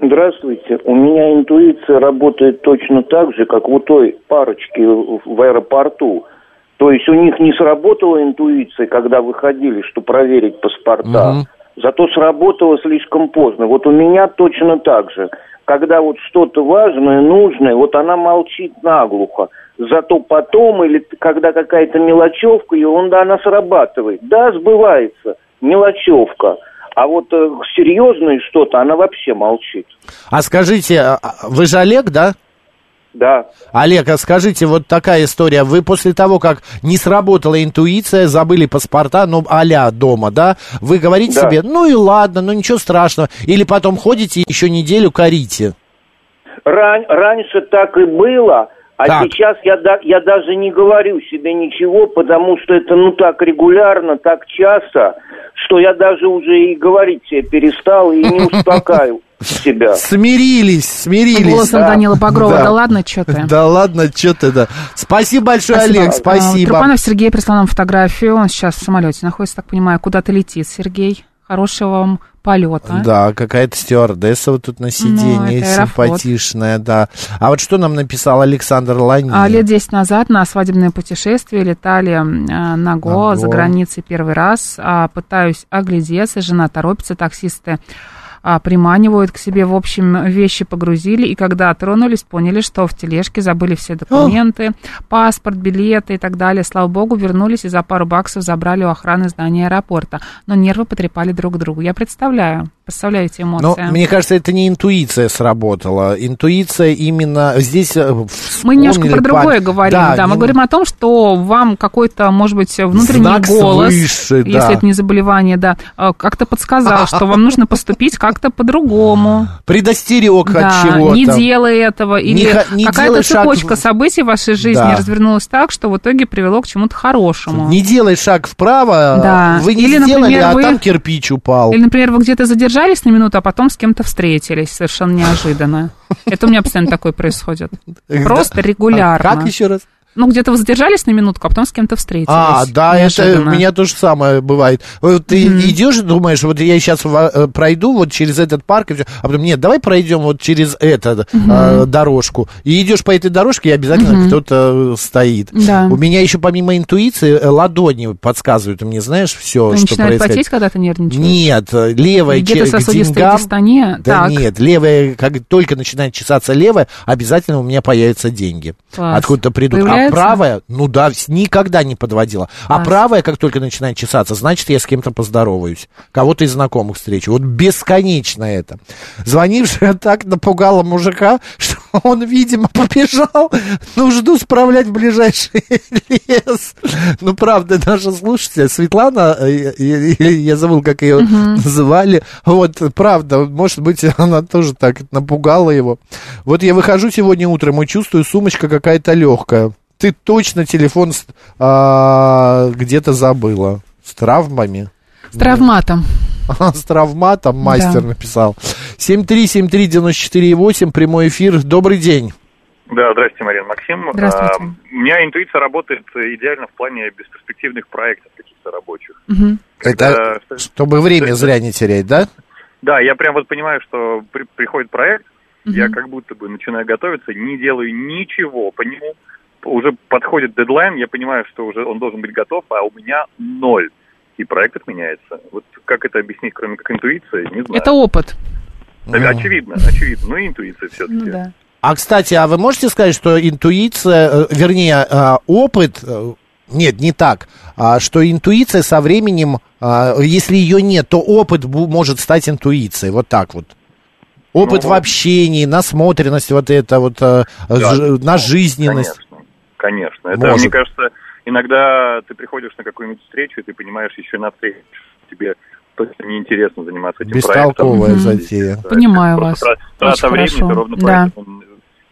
Здравствуйте. У меня интуиция работает точно так же, как у той парочки в аэропорту. То есть у них не сработала интуиция, когда выходили, что проверить паспорта. Мгм. Зато сработало слишком поздно. Вот у меня точно так же. Когда вот что-то важное, нужное, вот она молчит наглухо. Зато потом, или когда какая-то мелочевка, и он, да, она срабатывает. Да, сбывается, мелочевка. А вот э, серьезное что-то, она вообще молчит. А скажите, а- а вы же Олег, да? Да. Олег, а скажите, вот такая история. Вы после того, как не сработала интуиция, забыли паспорта, ну, а дома, да? Вы говорите Да. себе, ну и ладно, ну ничего страшного. Или потом ходите еще неделю корите. Ран- раньше так и было, а Так. сейчас я, да- я даже не говорю себе ничего, потому что это ну так регулярно, так часто, что я даже уже и говорить себе перестал и не успокаиваю себя. Смирились, смирились. Голосом Да. Данила Багрова. Да, ладно, что ты. Да ладно, что ты, да. Спасибо большое, Олег, А, спасибо. Трупанов Сергей прислал нам фотографию. Он сейчас в самолете находится, так понимаю, куда-то летит, Сергей. Хорошего вам полета. Да, какая-то стюардесса вот тут на сиденье, Ну, это Аэрофлот. симпатичная, да. А вот что нам написал Александр Ланин? А лет 10 назад на свадебное путешествие летали э, на Го, Го. за границей первый раз. А, пытаюсь оглядеться, жена торопится, таксисты а, приманивают к себе, в общем, вещи погрузили, и когда тронулись, поняли, что в тележке забыли все документы, паспорт, билеты и так далее. Слава богу, вернулись и за пару баксов забрали у охраны здания аэропорта. Но нервы потрепали друг другу. Я представляю, представляете Но эмоции. мне кажется, это не интуиция сработала. Интуиция именно здесь... э, Мы немножко про другое пар- говорим, да. Мы не- говорим о том, что вам какой-то, может быть, внутренний Знак голос, свыше, да. если это не заболевание, да, э, как-то подсказал, что вам нужно поступить как-то по-другому. Предостерег от Да, чего-то. не делай этого. Или не какая-то шаг цепочка событий в вашей жизни Да. развернулась так, что в итоге привело к чему-то хорошему. Не делай шаг вправо, Да. вы не Или, сделали, например, а вы- там кирпич упал. Или, например, вы где-то задержались на минуту, а потом с кем-то встретились совершенно неожиданно. Это у меня постоянно такое происходит. Просто регулярно. Как еще раз? Ну, где-то вы задержались на минутку, а потом с кем-то встретились. А, да, это у Неожиданно. меня то же самое бывает. Вот ты идешь, думаешь, вот я сейчас пройду вот через этот парк, и всё, а потом, нет, давай пройдем вот через эту э, дорожку. И идешь по этой дорожке, и обязательно Мгм. кто-то э, стоит. Да. У меня еще помимо интуиции э, ладони подсказывают мне, знаешь, все, Вы что происходит. потеть, когда ты нервничаешь? Нет, э, левая к Вегетососудистой деньгам. дистания? Да Так. нет, левая, как только начинает чесаться левая, обязательно у меня появятся деньги. Класс. Откуда-то придут. Появляются? А правая, ну да, никогда не подводила. А Класс. правая, как только начинает чесаться, значит, я с кем-то поздороваюсь. Кого-то из знакомых встречу. Вот бесконечно это. Звонившая так напугала мужика, что он, видимо, побежал нужду справлять в ближайший лес. Ну, правда, наша слушатель, Светлана, э, э, э, я забыл, как ее Мгм. называли. Вот, правда, может быть, она тоже так напугала его. Вот я выхожу сегодня утром и чувствую, сумочка какая-то легкая. Ты точно телефон а, где-то забыла. С травмами? С травматом. А, С травматом мастер Да. написал. 7373948, прямой эфир. Добрый день. Да, здравствуйте, Марина Максим. Здравствуйте. А, у меня интуиция работает идеально в плане бесперспективных проектов каких-то рабочих. Это Когда- чтобы время зря не терять, да? Да, я прям вот понимаю, что при- приходит проект, Мгм. я как будто бы начинаю готовиться, не делаю ничего по нему, уже подходит дедлайн, я понимаю, что уже он должен быть готов, а у меня ноль. И проект отменяется. Вот как это объяснить, кроме как интуиции, не знаю. Это опыт. Да, Очевидно, очевидно. Ну и интуиция все-таки. Ну да. А, кстати, а вы можете сказать, что интуиция, э, вернее, э, опыт, э, нет, не так, а что интуиция со временем, а, если ее нет, то опыт бу- может стать интуицией, вот так вот. Опыт Ну, в общении, насмотренность, вот это вот, э, Да, ж- на жизненность. Конечно. Это, Может. мне кажется, иногда ты приходишь на какую-нибудь встречу, и ты понимаешь еще на встрече, что тебе точно неинтересно заниматься этим Бестолковая проектом. затея. Понимаю Просто вас. тра- Трата Очень времени, хорошо. ты ровно Да. поэтому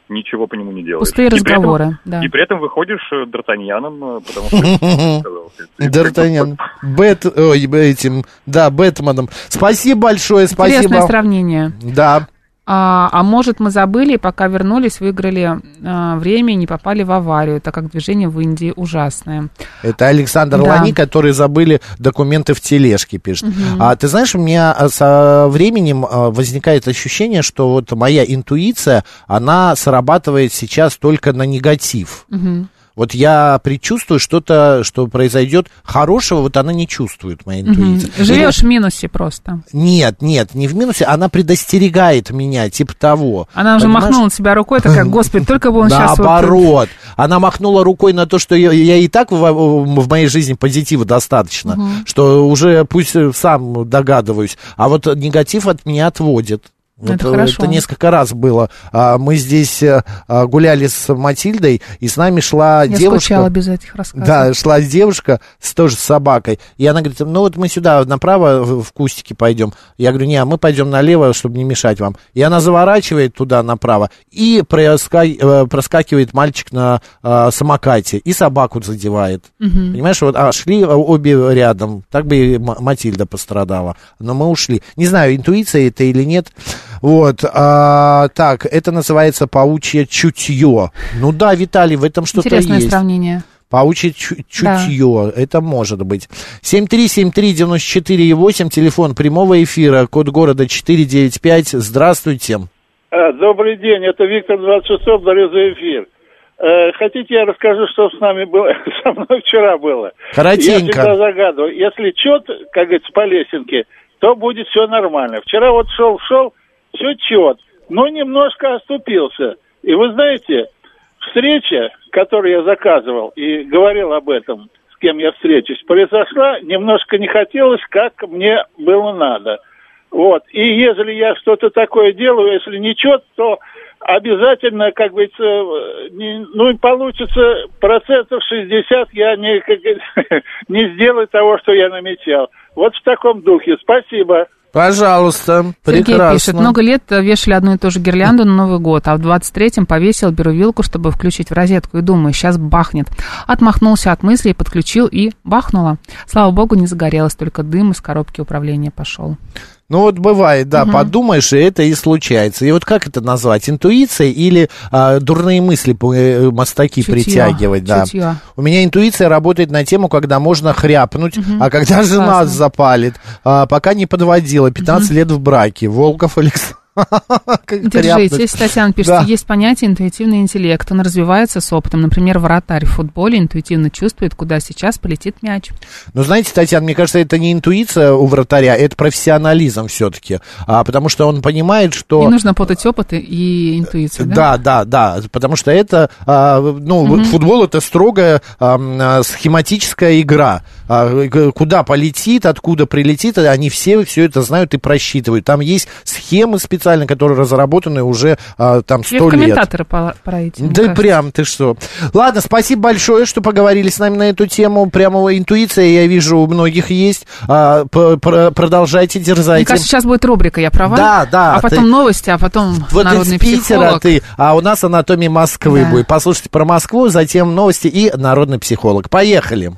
ничего по нему не делаешь. Пустые И при этом- разговоры, да. И при этом выходишь э, Д'Артаньяном, э, потому что... Д'Артаньян. Бэт, ой, этим, да, Бэтменом. Спасибо большое, спасибо. Интересное сравнение. Да. А, а может, мы забыли, и пока вернулись, выиграли а, время и не попали в аварию, так как движение в Индии ужасное. Это Александр Да. Лани, которые забыли документы в тележке, пишет. Мгм. А ты знаешь, у меня а, со временем а, возникает ощущение, что вот моя интуиция, она срабатывает сейчас только на негатив. Мгм. Вот я предчувствую что-то, что произойдет хорошего, вот она не чувствует, моя интуиция. Живешь в минусе просто. Нет, нет, не в минусе, она предостерегает меня, типа того. Она уже Понимаешь? махнула себя рукой, такая, господи, только бы он сейчас вот... Наоборот. Она махнула рукой на то, что я, я и так в, в моей жизни позитива достаточно, что уже пусть сам догадываюсь, а вот негатив от меня отводит. Вот, Это э, хорошо. это несколько раз было. А, Мы здесь э, а, гуляли с Матильдой, и с нами шла Я девушка. скучала без этих рассказов. Да, шла девушка с, тоже с собакой. И она говорит, ну вот мы сюда направо в кустики пойдем. Я говорю, не, а мы пойдем налево, чтобы не мешать вам. И она заворачивает туда направо и проска- э, проскакивает мальчик на э, самокате и собаку задевает. Мгм. Понимаешь, вот а, шли э, обе рядом. Так бы и Матильда пострадала. Но мы ушли. Не знаю, интуиция это или нет. Вот. а, так, это называется паучье чутье. Ну да, Виталий, в этом что-то Интересное есть. сравнение. Паучье чу- чутье, это может быть. 7373948, телефон прямого эфира, код города 495. Здравствуйте. А, Добрый день, это Виктор 26 благодарю за эфир. Э, Хотите, я расскажу, что с нами было, со мной вчера было? Коротенько. Я всегда загадываю. Если чет, как говорится, по лесенке, то будет все нормально. Вчера вот шел-шел, все чет, но немножко оступился. И вы знаете, встреча, которую я заказывал и говорил об этом, с кем я встречусь, произошла, немножко не хотелось, как мне было надо. Вот. И если я что-то такое делаю, если не чет, то обязательно, как говорится, не, ну, получится процентов 60 я не, как, не сделаю того, что я намечал. Вот в таком духе. Спасибо. Пожалуйста, Сергей прекрасно. пишет, много лет вешали одну и ту же гирлянду на Новый год, а в 23-м повесил, беру вилку, чтобы включить в розетку, и думаю, сейчас бахнет. Отмахнулся от мыслей, подключил и бахнуло. Слава богу, не загорелось, только дым из коробки управления пошел. Ну вот бывает, да, Мгм. подумаешь, и это и случается. И вот как это назвать? Интуиция или а, дурные мысли по- э, мостаки Чутье, притягивать? Да. чутье. У меня интуиция работает на тему, когда можно хряпнуть, Мгм. а когда жена Классно. запалит. А, пока не подводила, 15 лет в браке. Волков Александр. Держитесь. Татьяна пишет, Да. есть понятие интуитивный интеллект. Он развивается с опытом. Например, вратарь в футболе интуитивно чувствует, куда сейчас полетит мяч. Ну, знаете, Татьяна, мне кажется, это не интуиция у вратаря, это профессионализм все-таки. А, потому что он понимает, что... Не нужно путать опыт и интуицию, да? Да, да, да, потому что это, а, ну, Мгм. футбол это строгая а, схематическая игра. А, куда полетит, откуда прилетит, они все все это знают и просчитывают. Там есть схемы специальные, которые разработаны уже а, там сто лет. комментаторы пора идти, мне Да кажется. прям ты что. Ладно, спасибо большое, что поговорили с нами на эту тему. Прямо интуиция, я вижу, у многих есть. А, продолжайте, Мне дерзайте. кажется, сейчас будет рубрика «Я права», Да, да, а потом ты- новости, а потом Вот народный из Питера психолог. ты, а у нас анатомия Москвы Да. будет. Послушайте про Москву, затем новости и народный психолог. Поехали.